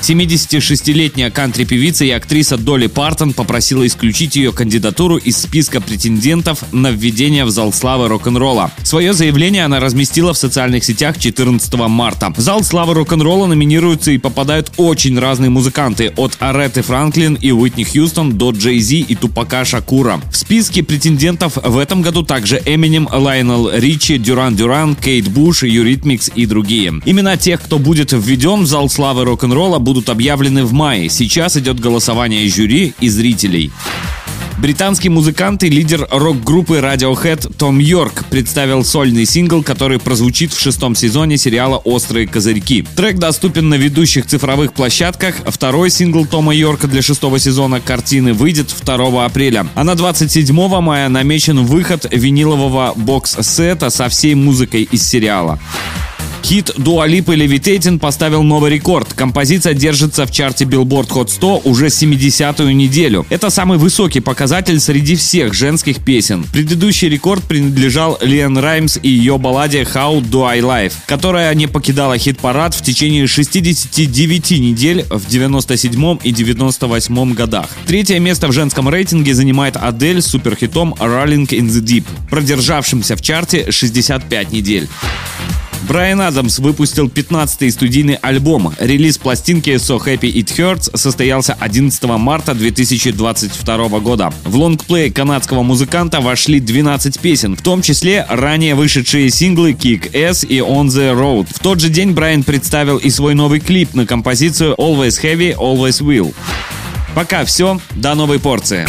76-летняя кантри-певица и актриса Долли Партон попросила исключить ее кандидатуру из списка претендентов на введение в зал славы рок-н-ролла. Свое заявление она разместила в социальных сетях 14 марта. В зал славы рок-н-ролла номинируются и попадают очень разные музыканты, от Ареты Франклин и Уитни Хьюстон до Джей Зи и Тупака Шакура. В списке претендентов в этом году также Эминем, Лайонел Ричи, Дюран Дюран, Кейт Буш, Юритмикс и другие. Имена тех, кто будет введен в зал славы рок-н-ролла, будут объявлены в мае. Сейчас идет голосование жюри и зрителей. Британский музыкант и лидер рок-группы Radiohead Том Йорк представил сольный сингл, который прозвучит в шестом сезоне сериала «Острые козырьки». Трек доступен на ведущих цифровых площадках. Второй сингл Тома Йорка для шестого сезона картины выйдет 2 апреля. А на 27 мая намечен выход винилового бокс-сета со всей музыкой из сериала. Хит Дуалипы Левитейтин поставил новый рекорд. Композиция держится в чарте Billboard Hot 100 уже 70-ю неделю. Это самый высокий показатель среди всех женских песен. Предыдущий рекорд принадлежал Лиэн Раймс и ее балладе How Do I Live, которая не покидала хит-парад в течение 69 недель в 97 и 98 годах. Третье место в женском рейтинге занимает Адель с суперхитом Rolling in the Deep, продержавшимся в чарте 65 недель. Брайан Адамс выпустил 15-й студийный альбом. Релиз пластинки So Happy It Hurts состоялся 11 марта 2022 года. В лонгплей канадского музыканта вошли 12 песен, в том числе ранее вышедшие синглы Kick S и On the Road. В тот же день Брайан представил и свой новый клип на композицию Always Heavy, Always Will. Пока все, до новой порции.